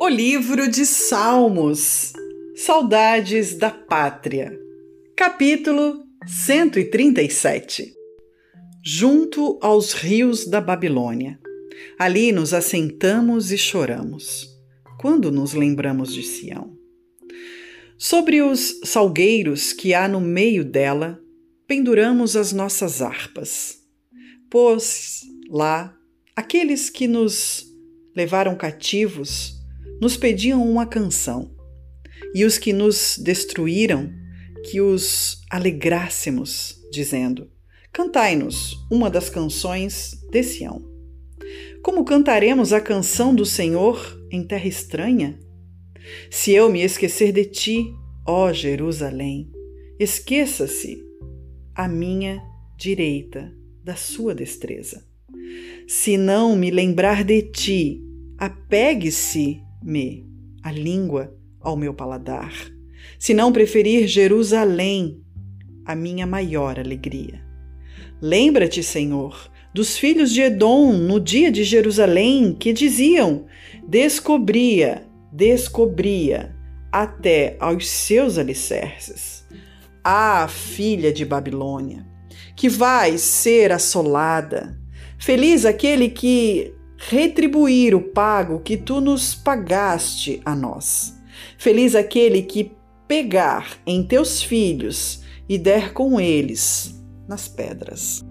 O livro de Salmos, Saudades da Pátria, capítulo 137. Junto aos rios da Babilônia. Ali nos assentamos e choramos, quando nos lembramos de Sião. Sobre os salgueiros que há no meio dela, penduramos as nossas harpas. Pois lá, aqueles que nos levaram cativos nos pediam uma canção, e os que nos destruíram, que os alegrássemos, dizendo: Cantai-nos uma das canções de Sião. Como cantaremos a canção do Senhor em terra estranha? Se eu me esquecer de ti, ó Jerusalém, esqueça-se a minha direita da sua destreza. Se não me lembrar de ti, apegue-se me a língua ao meu paladar, se não preferir Jerusalém, a minha maior alegria. Lembra-te, Senhor, dos filhos de Edom no dia de Jerusalém que diziam: Descobria, descobria, até aos seus alicerces. Ah, filha de Babilônia, que vais ser assolada. Feliz aquele que retribuir o pago que tu nos pagaste a nós. Feliz aquele que pegar em teus filhos e der com eles nas pedras.